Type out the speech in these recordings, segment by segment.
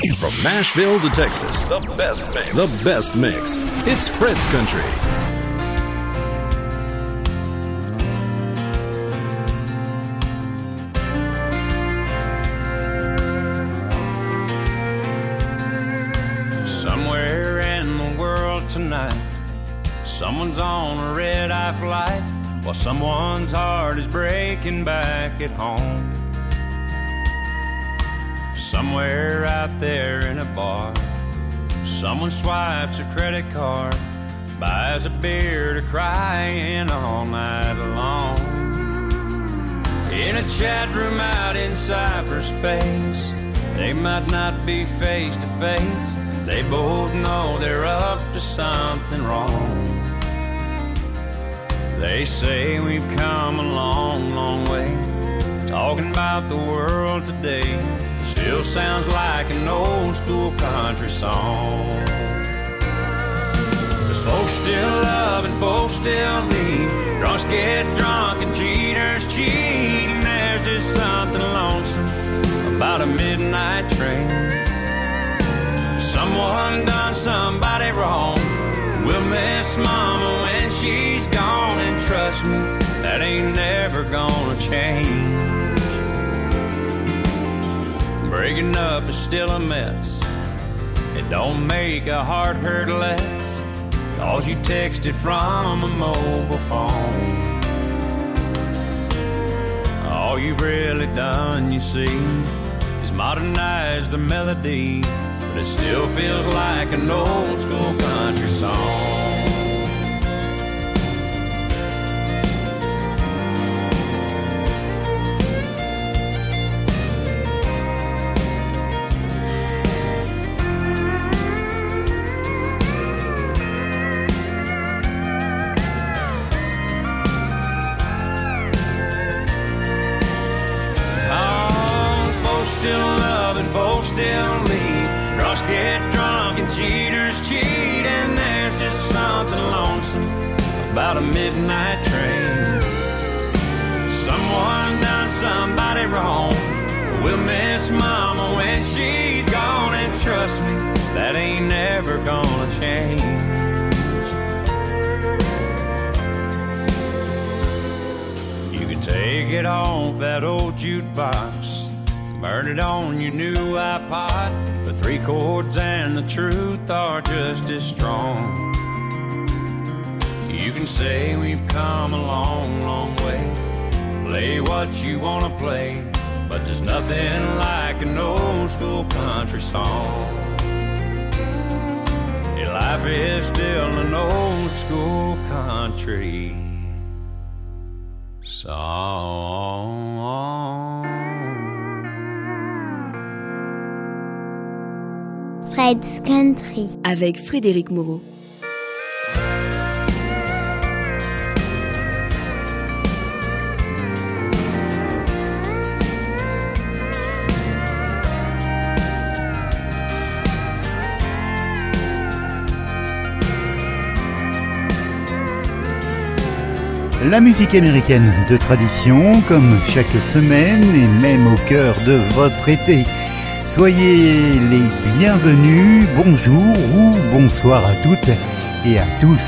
From Nashville to Texas, the best mix. The best mix. It's Fred's Country. Somewhere in the world tonight, someone's on a red eye flight while someone's heart is breaking back at home. Somewhere out there in a bar, someone swipes a credit card, buys a beer to cry in all night long. In a chat room out in cyberspace, they might not be face to face. They both know they're up to something wrong. They say we've come a long, long way. Talking about the world today still sounds like an old school country song. Cause folks still love and folks still need. Drunks get drunk and cheaters cheat. And there's just something lonesome about a midnight train. Someone done somebody wrong. We'll miss mama when she's gone, and trust me, that ain't never gonna change. Breaking up is still a mess. It don't make a heart hurt less, cause you texted from a mobile phone. All you've really done, you see, is modernize the melody but it still feels like an old school Country. Avec Frédéric Moreau. La musique américaine de tradition, comme chaque semaine et même au cœur de votre été. Soyez les bienvenus, bonjour ou bonsoir à toutes et à tous.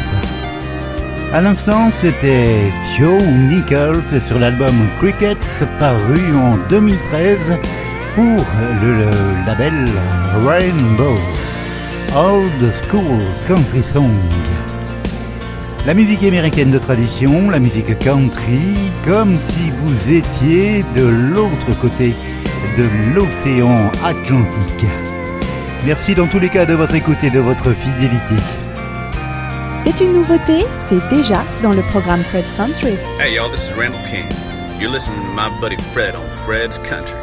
À l'instant, c'était Joe Nichols sur l'album Crickets paru en 2013 pour le label Rainbow. Old School Country Song. La musique américaine de tradition, la musique country, comme si vous étiez de l'autre côté de l'océan Atlantique. Merci dans tous les cas de votre écoute et de votre fidélité. C'est une nouveauté, c'est déjà dans le programme Fred's Country. Hey y'all, this is Randall King. You're listening to my buddy Fred on Fred's Country.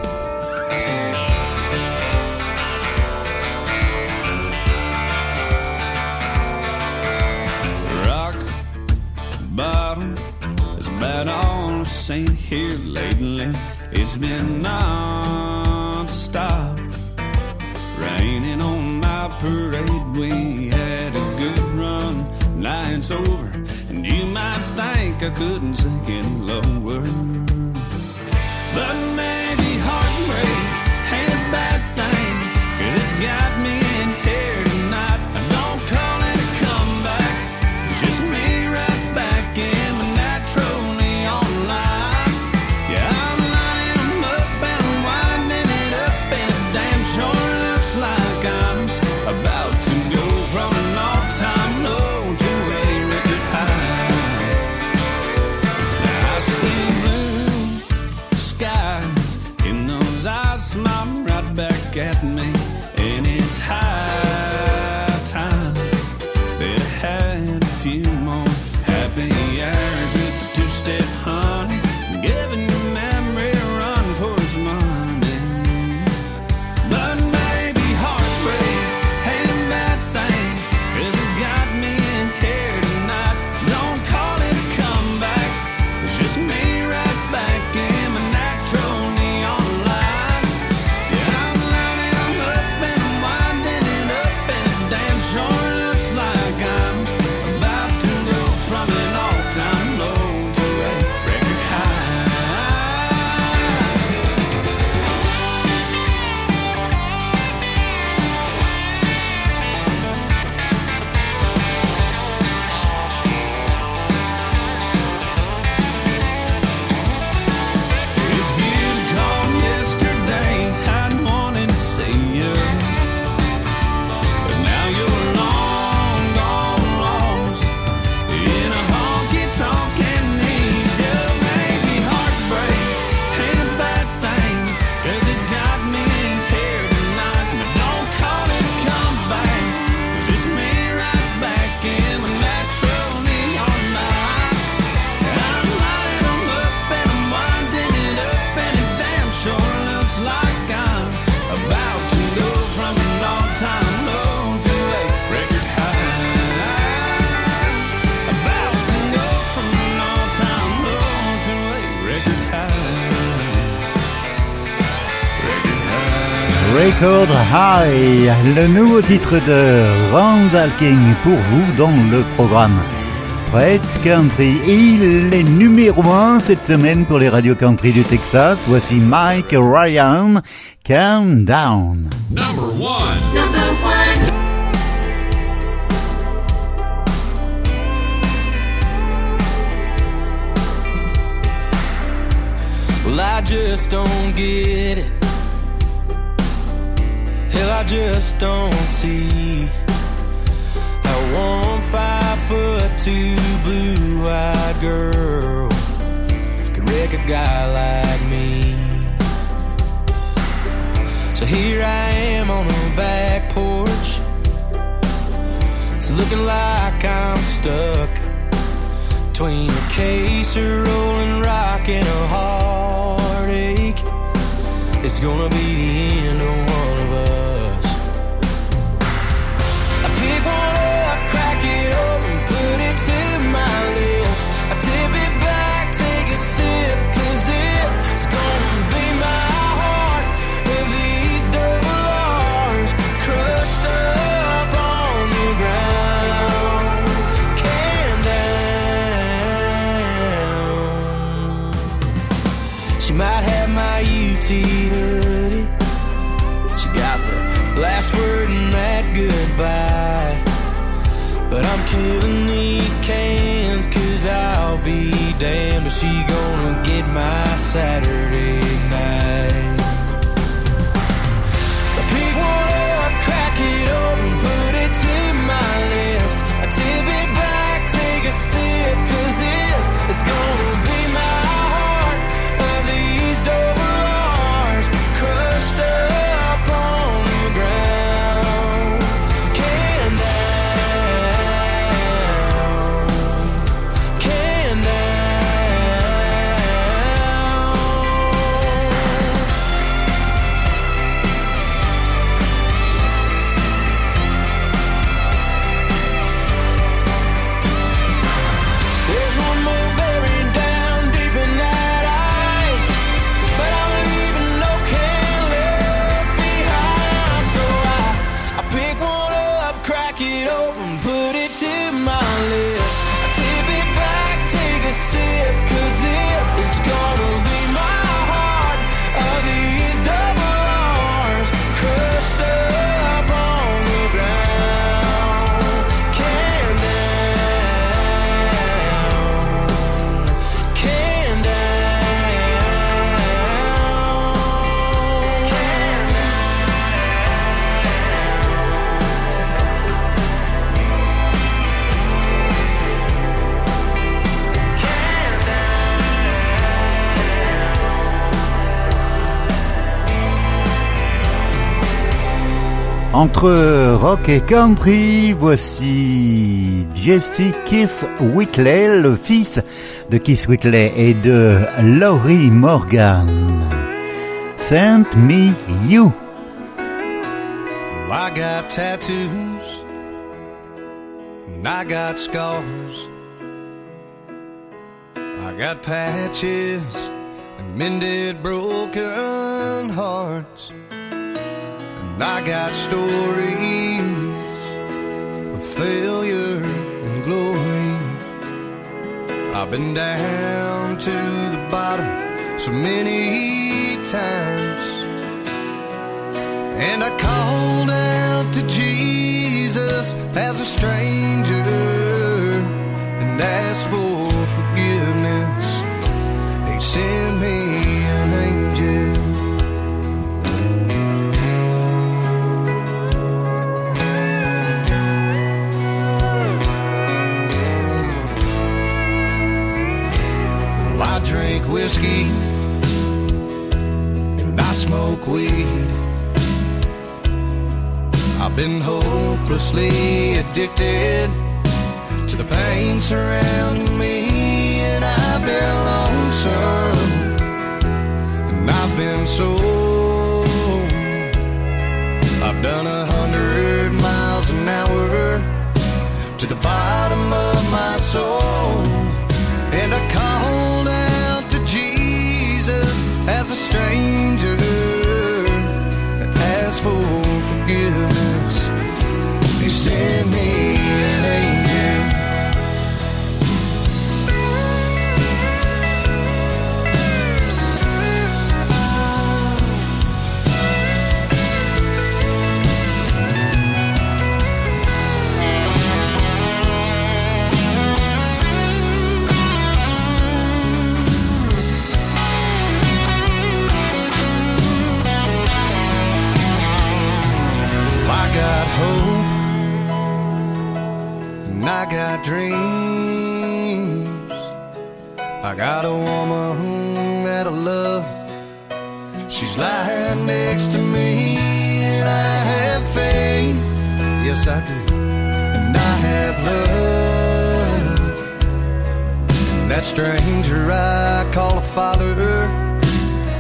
ain't here lately. It's been non-stop. Raining on my parade. We had a good run. Now it's over. And you might think I couldn't sink it lower. But maybe heartbreak ain't a bad thing. Cause it Record High, le nouveau titre de Randall King pour vous dans le programme Fred's Country. Il est numéro 1 cette semaine pour les radios country du Texas. Voici Mike Ryan, Calm Down. Number one. Number one. Well, I just don't get it. Hell, I just don't see how one five foot two blue eyed girl could wreck a guy like me. So here I am on the back porch. It's looking like I'm stuck between a case of rolling rock and a heartache. It's gonna be the end of one of us. I'll be damned if she gonna get my Saturday Entre rock et country, voici Jesse Keith Whitley, le fils de Keith Whitley et de Laurie Morgan. Send me you. I got tattoos and I got scars. I got patches and mended broken hearts. And I got stories of failure and glory. I've been down to the bottom so many times. And I called out to Jesus as a stranger and asked for whiskey and I smoke weed. I've been hopelessly addicted to the pain surrounding me, and I've been lonesome, and I've been so. I've done a hundred miles an hour to the bottom of my soul, and I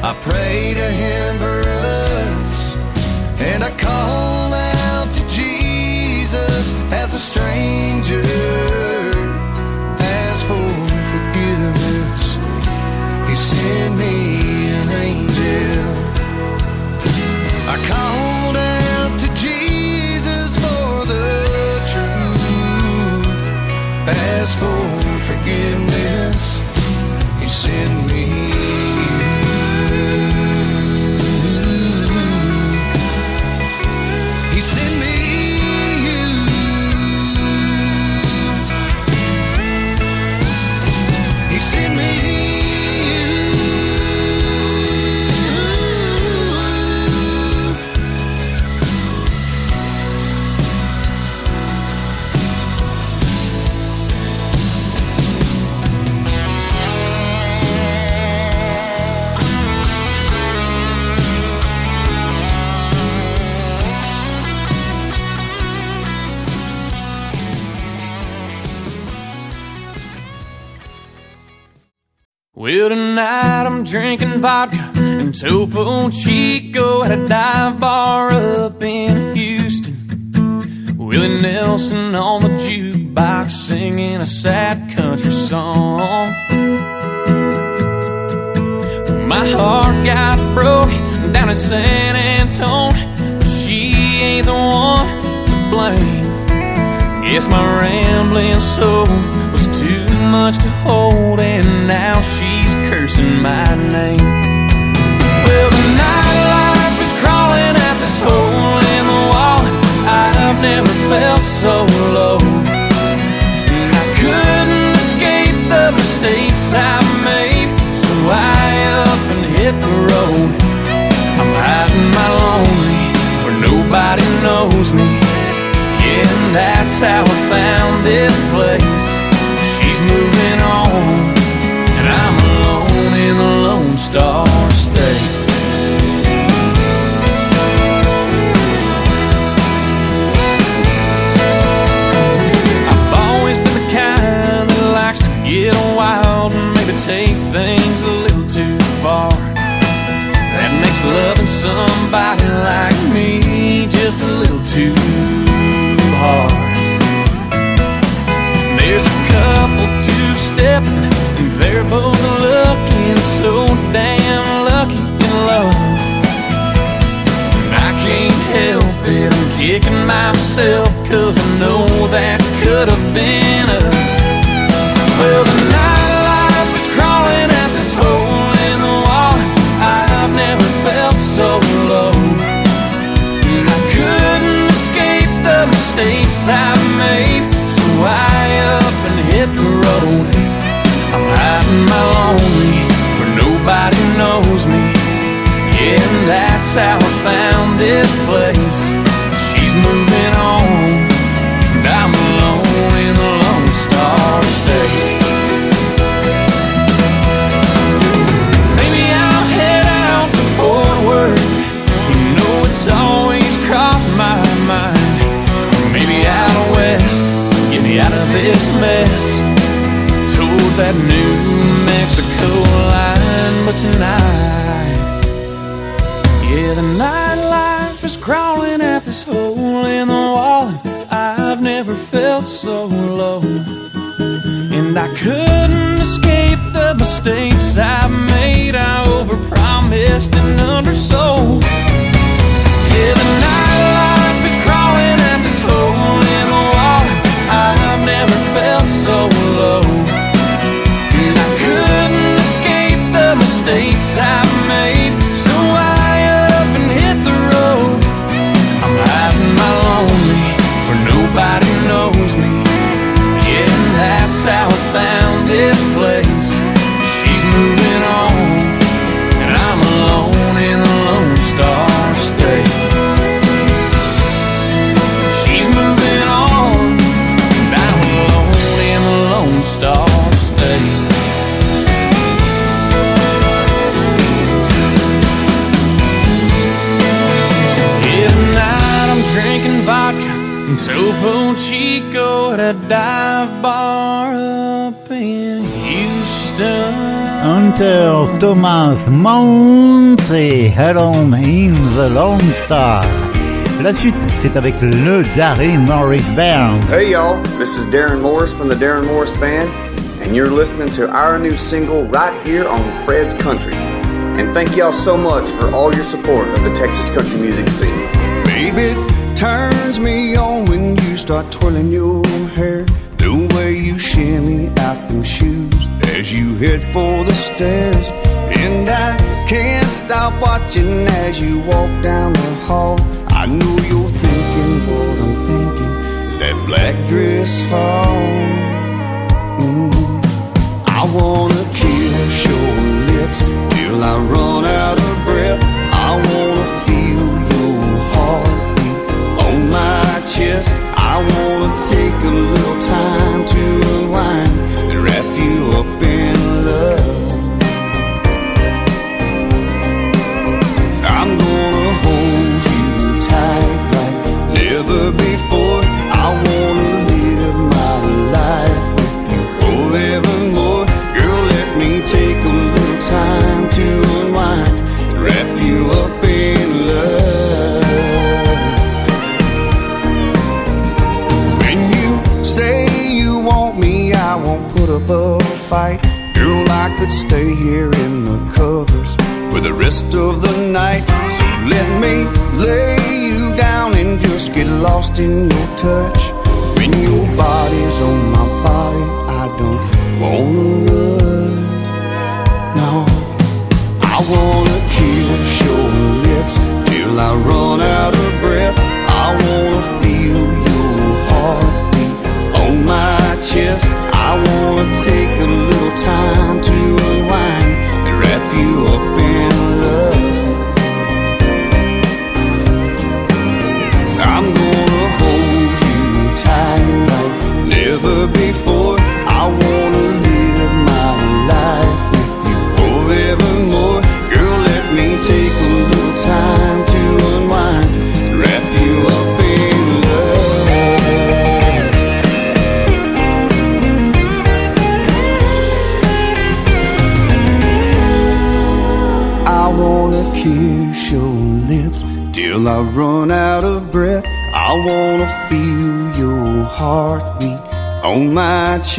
I pray to him for us. And I call out to Jesus as a stranger. Ask for forgiveness. He sent me an angel. I called out to Jesus for the truth. Ask for forgiveness. Drinking vodka and Topo Chico at a dive bar up in Houston. Willie Nelson on the jukebox singing a sad country song. My heart got broke down in San Antone, but she ain't the one to blame. Guess my rambling soul was too much to hold, and now she's cursing my name. Well, the nightlife is crawling at this hole in the wall. I've never felt so low. And I couldn't escape the mistakes I made, so I up and hit the road. I'm hiding my lonely where nobody knows me. Yeah, and that's how I found this place. Kicking myself, cause I know that could have been Topo Chico at a dive bar up in Houston. Hunter Thomas Mounce et Alone in the Lone Star. La suite, c'est avec le Darrin Morris Band. Hey y'all, this is Darrin Morris from the Darrin Morris Band, and you're listening to our new single right here on Fred's Country. And thank y'all so much for all your support of the Texas country music scene. Baby, it turns me on when you start twirling your hair. The way you shimmy out them shoes as you head for the stairs. And I can't stop watching as you walk down the hall. I know you're thinking what I'm thinking. That black dress fall? Mm. I wanna kiss your lips till I run out of breath. I wanna chest. I wanna take a little time to unwind fight. Girl, I could stay here in the covers for the rest of the night. So let me lay you down and just get lost in your touch. When your body's on my body,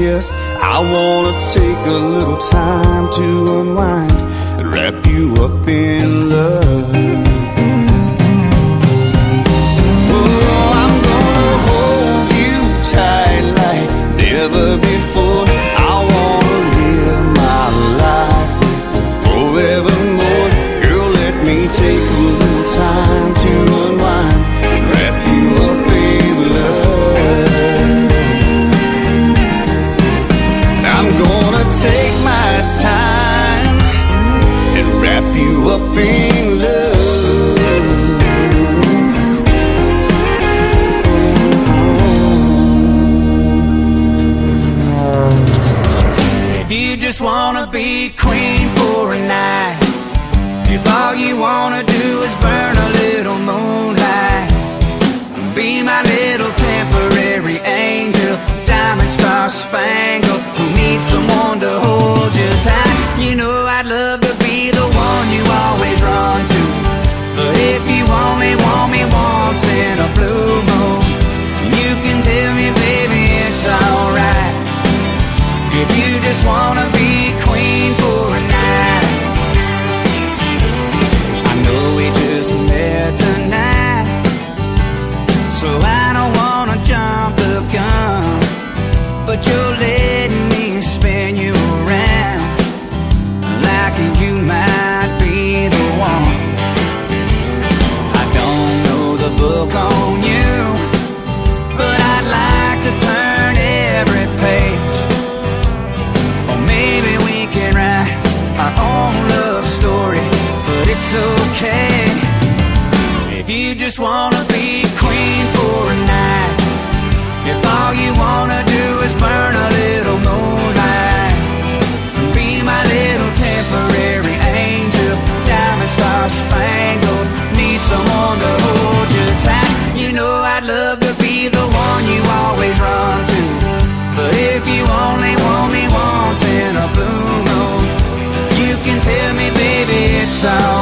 chest. I wanna take a look. queen for a night. If all you wanna do is burn a little moonlight Be my little temporary angel Diamond star spangled Who needs someone to hold you tight. You know I'd love to be the one you always run to. But if you only want me once in a blue moon You can tell me baby it's alright. If you just wanna be sound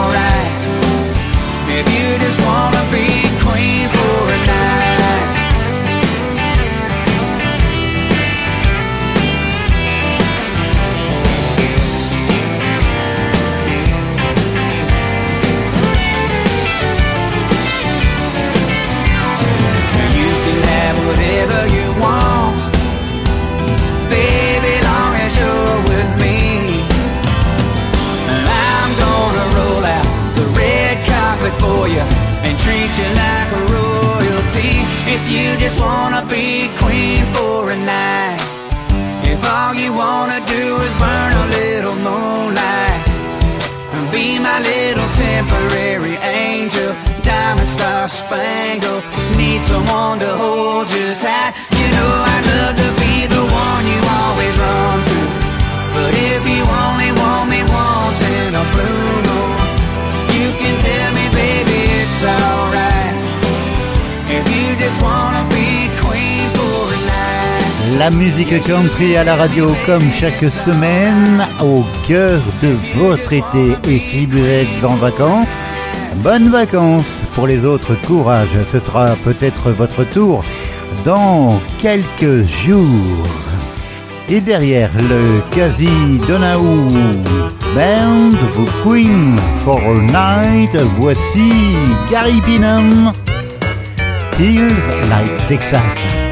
La musique country à la radio comme chaque semaine au cœur de votre été. Et si vous êtes en vacances, bonnes vacances. Pour les autres, courage. Ce sera peut-être votre tour dans quelques jours. Et derrière le quasi Donahue Band, vous Queen for a Night, voici Gary Bingham. Feels like Texas.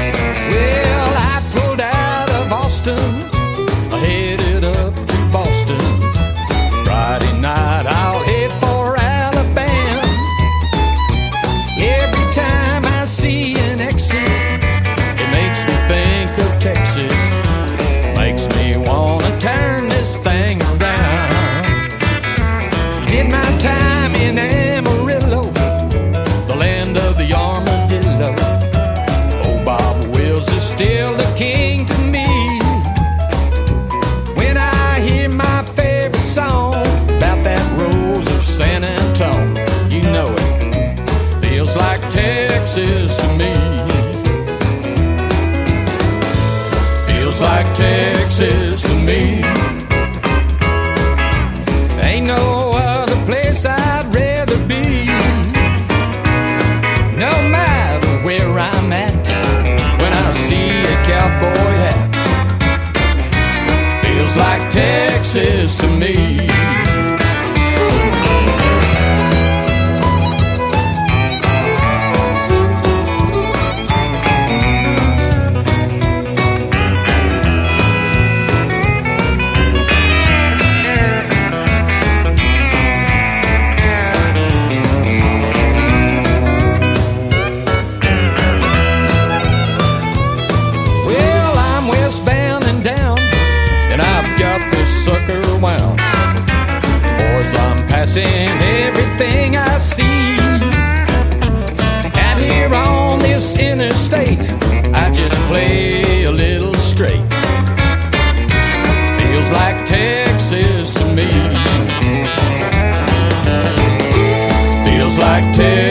Texas.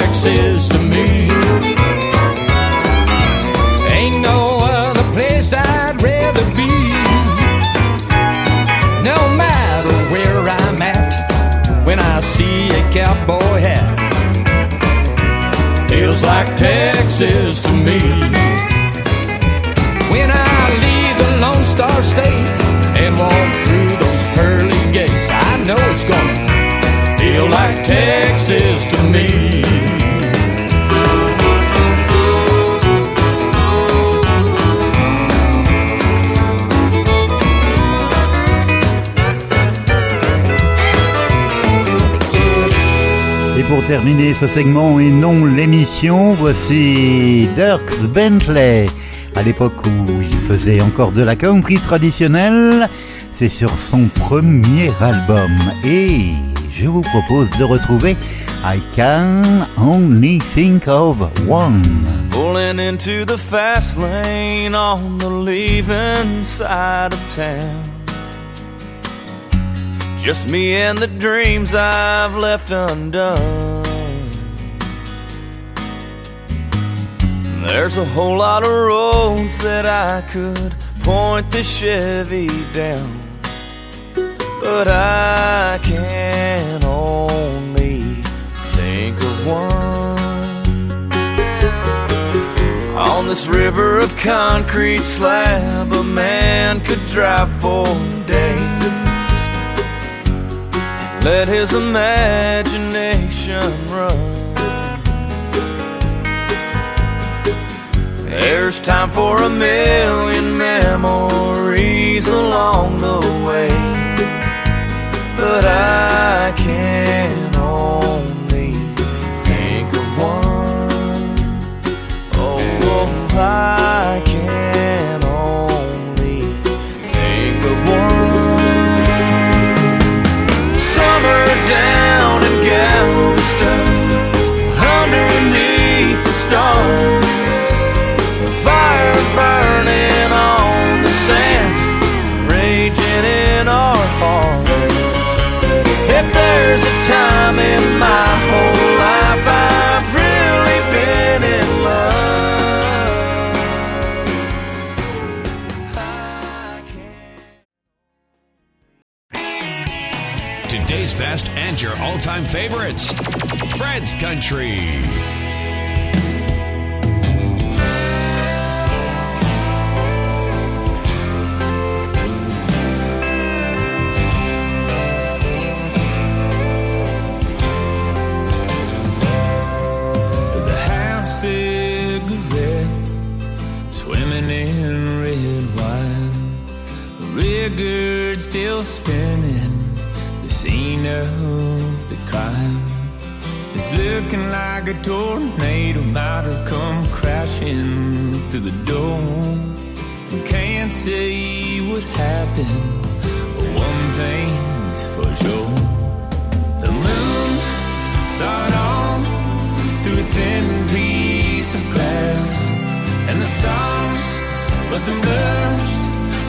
Texas to me. Ain't no other place I'd rather be. No matter where I'm at, when I see a cowboy hat, feels like Texas to me. When I leave the Lone Star State and walk through those pearly gates, I know it's gonna feel like Texas to me. Terminer ce segment et non l'émission, voici Dirks Bentley. À l'époque où il faisait encore de la country traditionnelle, c'est sur son premier album. Et je vous propose de retrouver I Can Only Think of One. There's a whole lot of roads that I could point the Chevy down. But I can only think of one. On this river of concrete slab, a man could drive for days and let his imagination run. There's time for a million memories along the way, but I can only think of one. Oh, I can Today's best and your all time favorites. Fred's Country. Record still spinning. The scene of the crime is looking like a tornado about to come crashing through the door. You can't say what happened, but one thing's for sure. The moon saw it all through a thin piece of glass, and the stars must have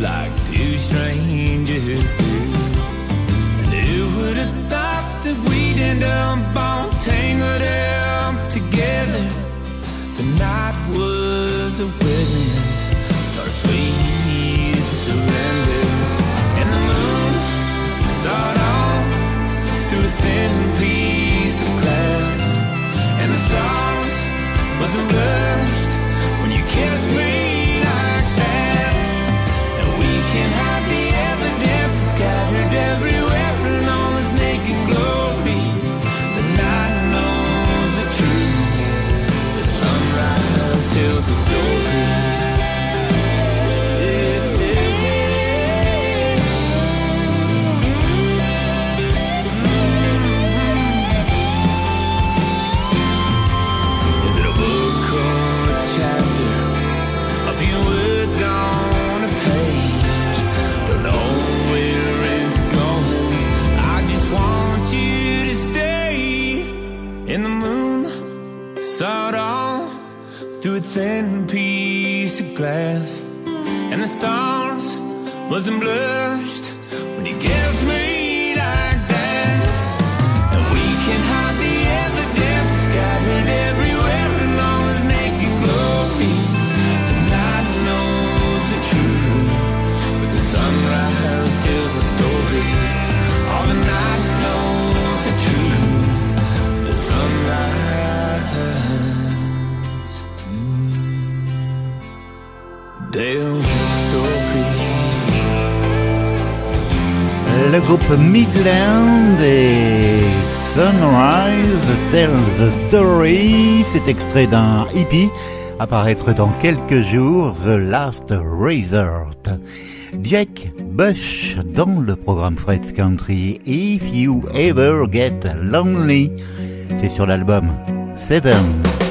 Like le groupe Midland et Sunrise Tell the Story. C'est extrait d'un hippie apparaître dans quelques jours The Last Resort. Jack Bush dans le programme Fred's Country If You Ever Get Lonely. C'est sur l'album Seven.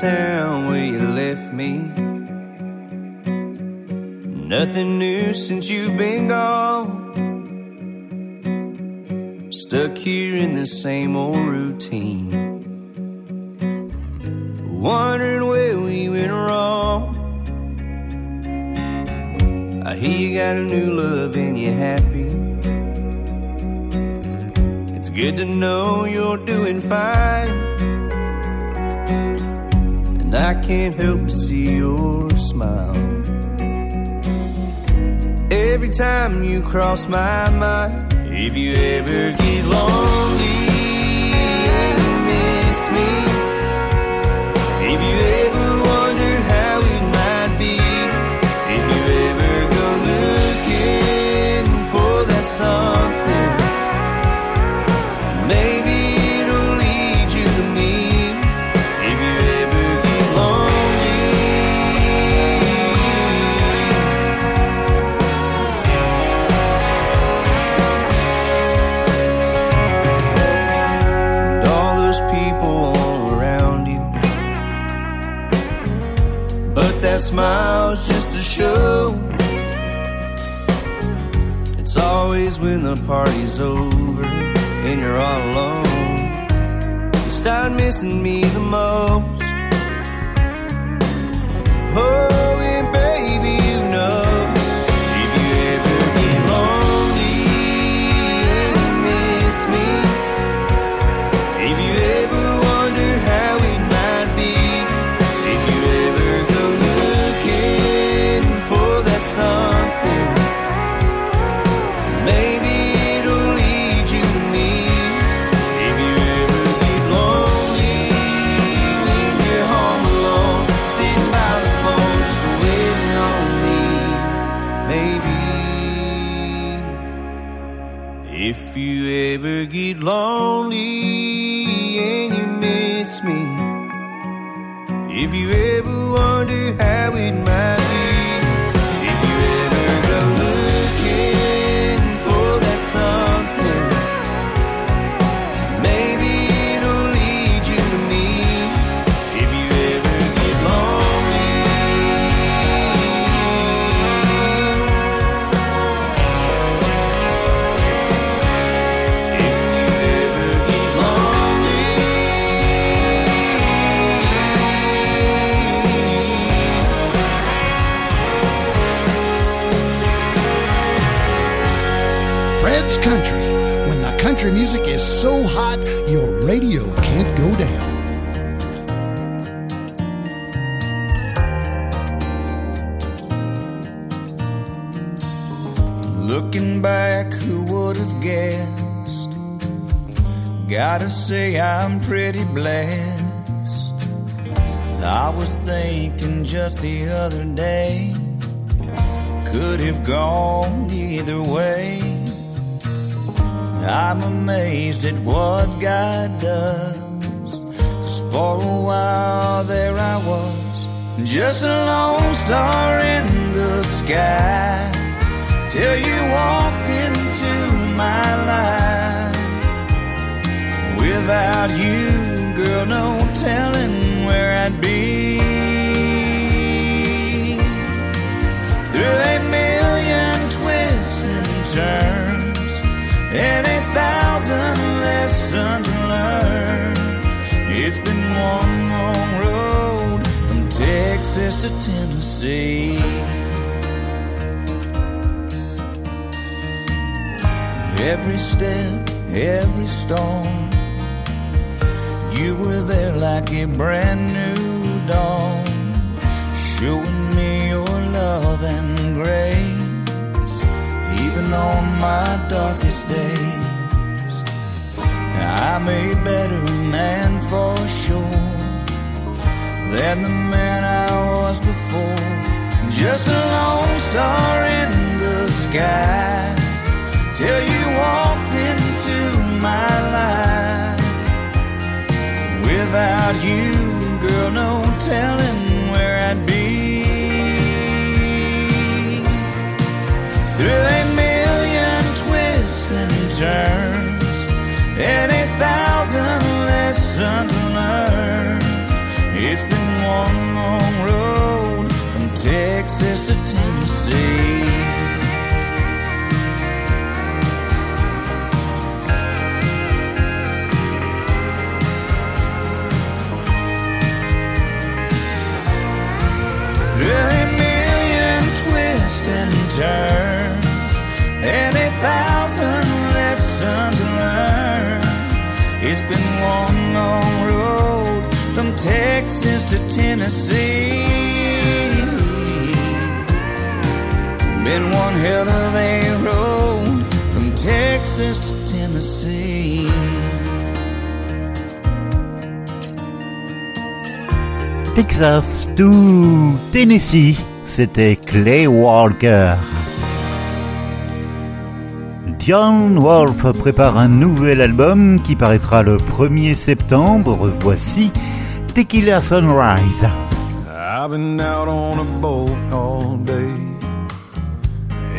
town where you left me. Nothing new since you've been gone. Stuck here in the same old routine. Wondering where we went wrong. I hear you got a new love and you're happy. It's good to know you're doing fine and I can't help but see your smile. Every time you cross my mind, if you ever get lonely and miss me, if you ever the party's over and you're all alone, you start missing me the most. Oh. Country music is so hot, your radio can't go down. Looking back, who would have guessed? Gotta say, I'm pretty blessed. I was thinking just the other day, could have gone either way. I'm amazed at what God does. Cause for a while there I was, just a lone star in the sky till you walked into my life. Without you, girl, no telling where I'd be. Through a million twists and turns, and a thousand lessons learned. It's been one long road from Texas to Tennessee. Every step, every storm, you were there like a brand new dawn, showing me your love and grace, even on my darkest days. I'm a better man for sure than the man I was before. Just a lone star in the sky till you walked into my life. Without you, girl, no telling where I'd be. Through a and turns, and a thousand lessons learned. It's been one long road from Texas to Tennessee. Through a million twists and turns, and Texas to Tennessee. Been one hell of a road from Texas to Tennessee. Texas to Tennessee, c'était Clay Walker. John Wolf prépare un nouvel album qui paraîtra le 1er septembre. Voici Tequila Sunrise. I've been out on a boat all day,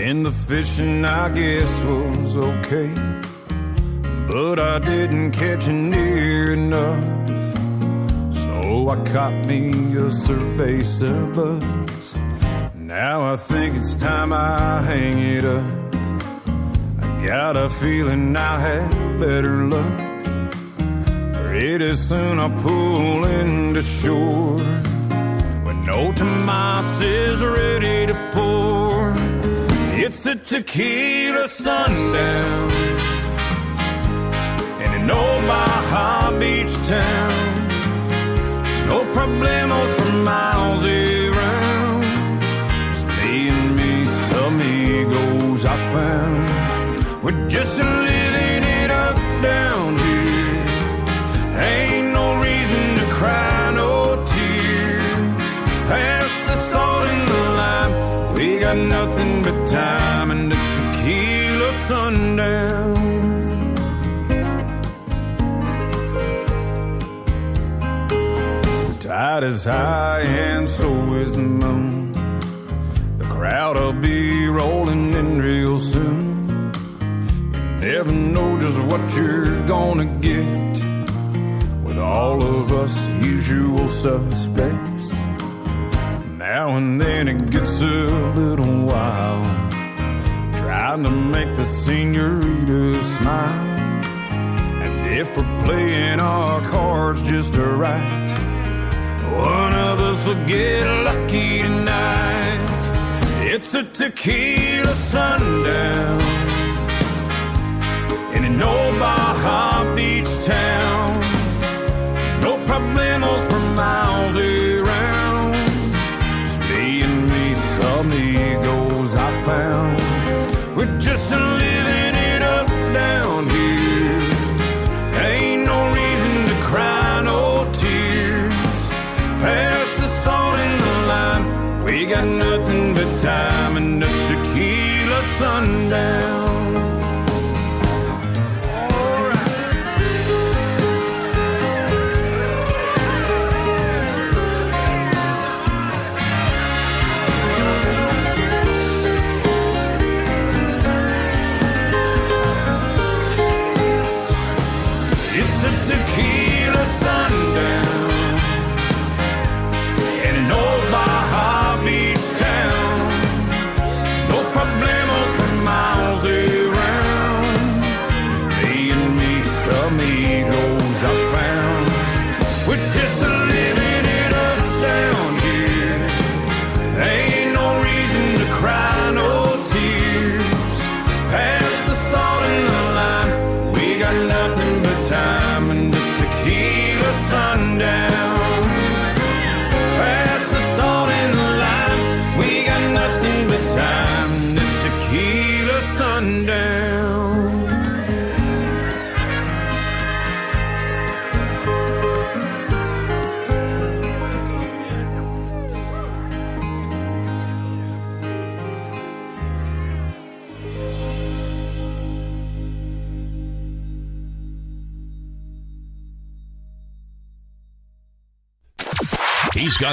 and the fishing I guess was okay, but I didn't catch near enough. So I caught me a cerveza buzz. Now I think it's time I hang it up. I got a feeling I have better luck. Pretty soon I'll pull into shore when no Tomas is ready to pour. It's a tequila sundown and in an old Baja Beach town. No problemos for miles around. Just me and me, some amigos I found. We're just living Tide is high and so is the moon. The crowd will be rolling in real soon. You never know just what you're gonna get with all of us usual suspects. Now and then it gets a little wild, trying to make the senorita smile. And if we're playing our cards just right, one of us will get lucky tonight. It's a tequila sundown in an old Baja Beach town.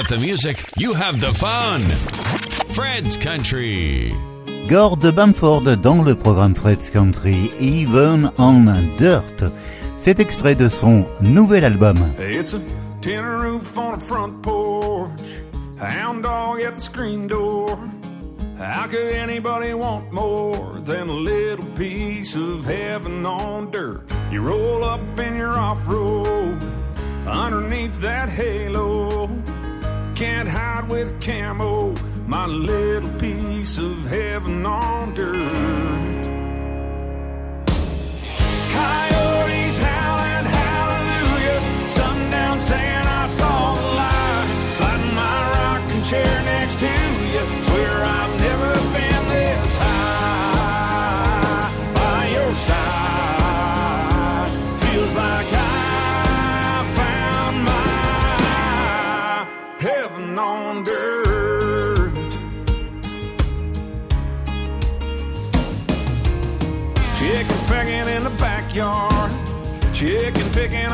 Got the music, you have the fun. Fred's Country. Gord Bamford dans le programme Fred's Country, Even on Dirt. C'est extrait de son nouvel album. It's a tin roof on a front porch, hound dog at the screen door. How could anybody want more than a little piece of heaven on dirt? You roll up in your off-road underneath that halo. Can't hide with camo, my little piece of heaven on dirt. Coyotes howling hallelujah, sundown saying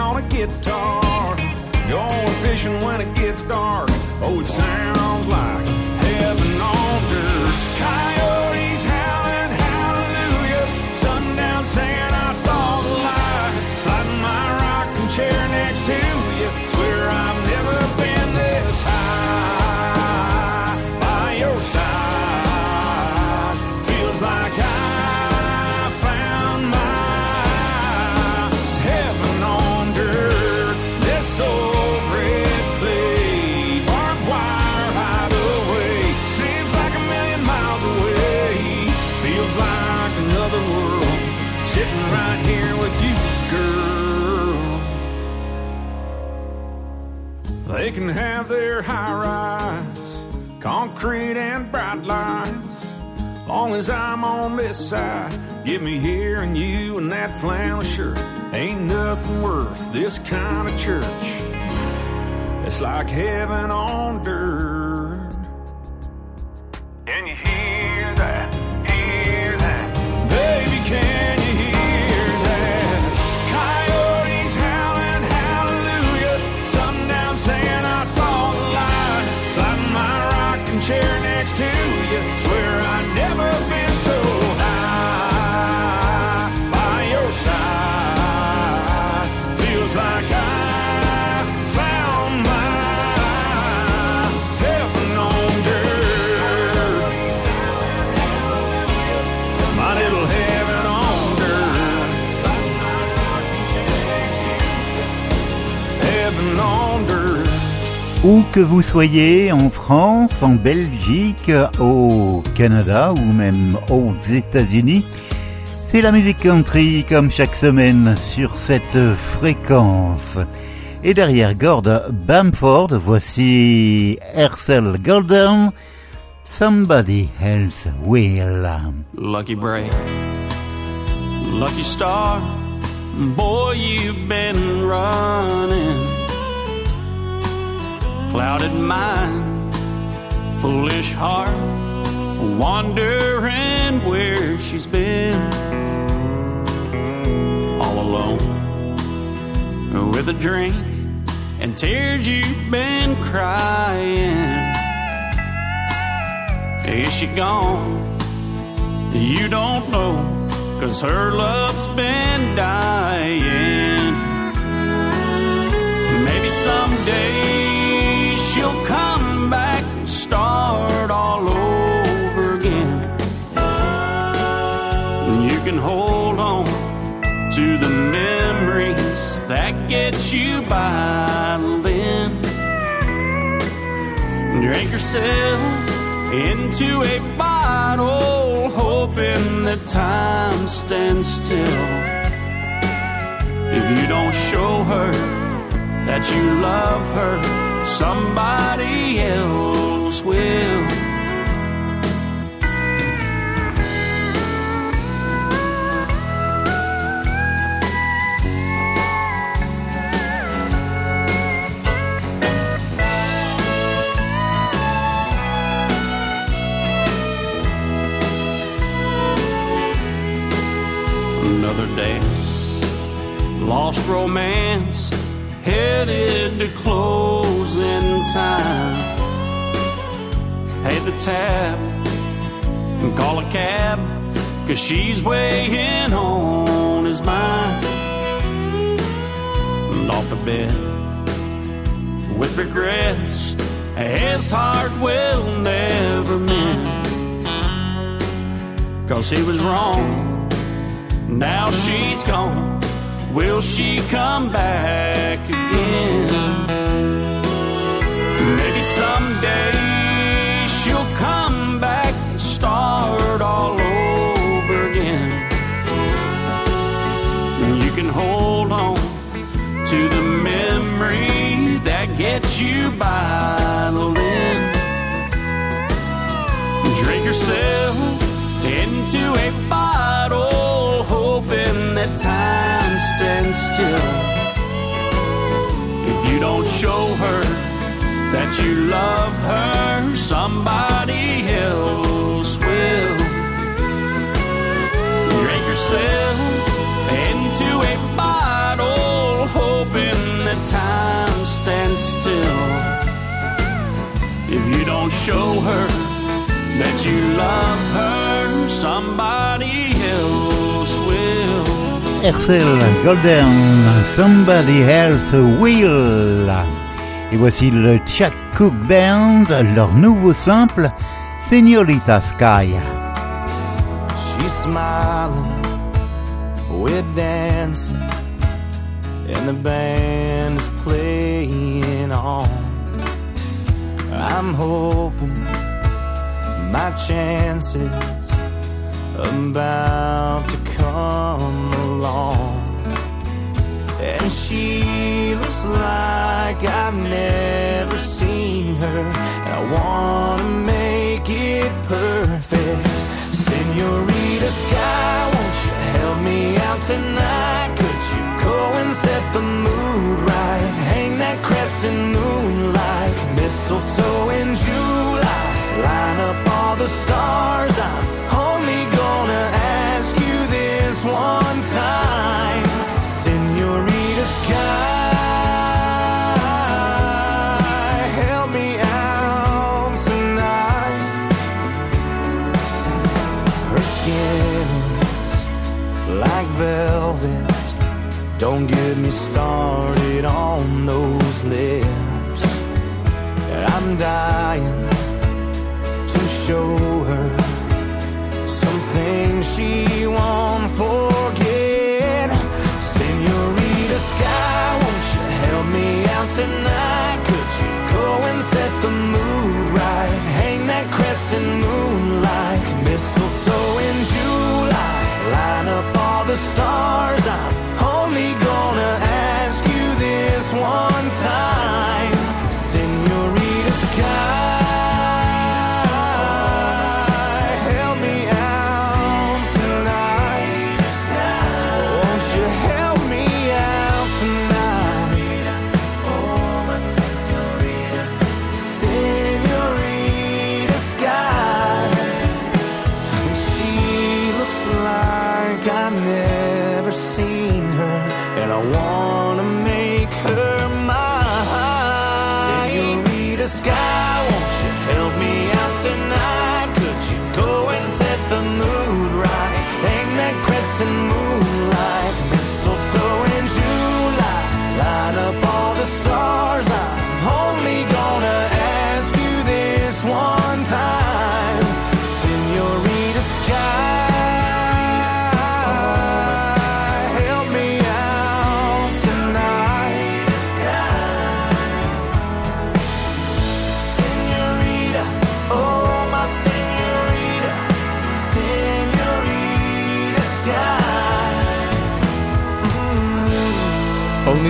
on a guitar. Going fishing when it gets dark. Oh, it sounds like heaven on They can have their high rise, concrete and bright lights. Long as I'm on this side, give me here and you and that flannel shirt. Ain't nothing worth this kind of church. It's like heaven on dirt. Où que vous soyez, en France, en Belgique, au Canada ou même aux États-Unis, c'est la musique country comme chaque semaine sur cette fréquence. Et derrière Gord Bamford, voici Herschel Golden, Somebody Else Will. Lucky break, lucky star, boy, you've been running. Clouded mind, foolish heart, wondering where she's been. All alone, with a drink and tears you've been crying. Is she gone? You don't know, cause her love's been dying. Maybe someday Drink yourself into a bottle, hoping that time stands still. If you don't show her that you love her, somebody else will. Lost romance, headed to closing time. Pay the tab and call a cab, cause she's weighing on his mind. And off the bed with regrets, his heart will never mend. Cause he was wrong, now she's gone. Will she come back again? Maybe someday she'll come back and start all over again. You can hold on to the memory that gets you by the. Drink yourself into a bottle, that time stands still. If you don't show her that you love her, somebody else will. Drink yourself into a bottle, hoping that time stands still. If you don't show her that you love her, somebody else. Hercel Golden, Somebody Else Will. Et voici le Chat Cook Band, leur nouveau simple, Señorita Sky. She's smiling, we're dancing, and the band is playing on. I'm hoping my chances about to come along. And she looks like I've never seen her. And I wanna make it perfect. Senorita Sky, won't you help me out tonight? Could you go and set the mood right? Hang that crescent moon like mistletoe in July. Line up all the stars. I'm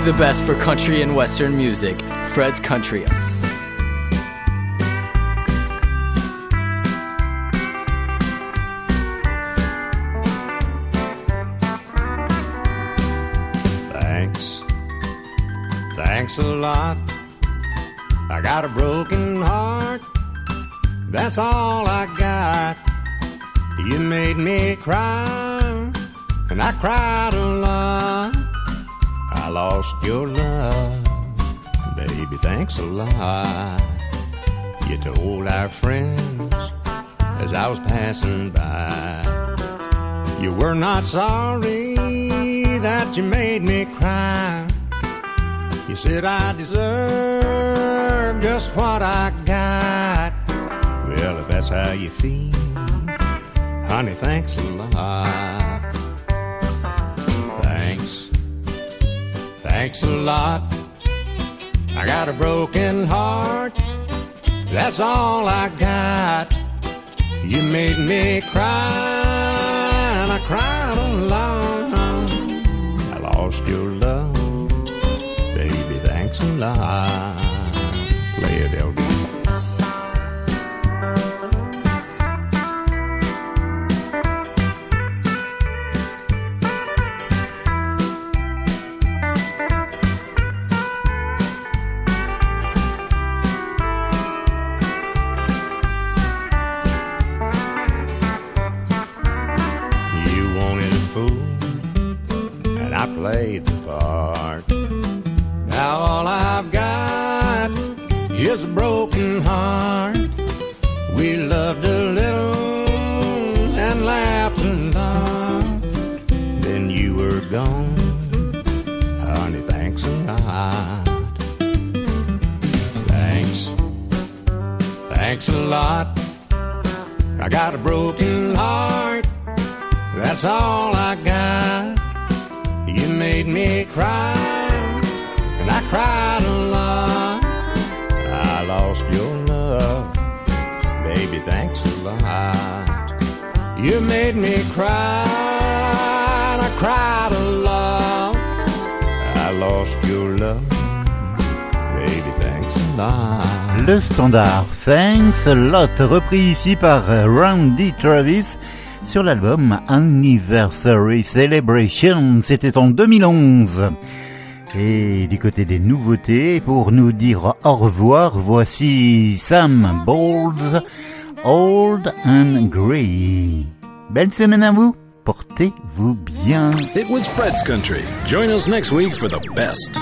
the best for country and western music. Fred's Country. Thanks. Thanks a lot. I got a broken heart. That's all I got. You made me cry, and I cried a lot. Lost your love. Baby, thanks a lot. You told our friends as I was passing by. You were not sorry that you made me cry. You said I deserve just what I got. Well, if that's how you feel, honey, thanks a lot. Thanks a lot. I got a broken heart. That's all I got. You made me cry, and I cried alone. I lost your love, baby. Thanks a lot. Play it. Standard Thanks a Lot, repris ici par Randy Travis sur l'album Anniversary Celebration, c'était en 2011. Et du côté des nouveautés, pour nous dire au revoir, voici Sam Bowles, Old and Grey. Belle semaine à vous, portez-vous bien. It was Fred's Country. Join us next week for the best.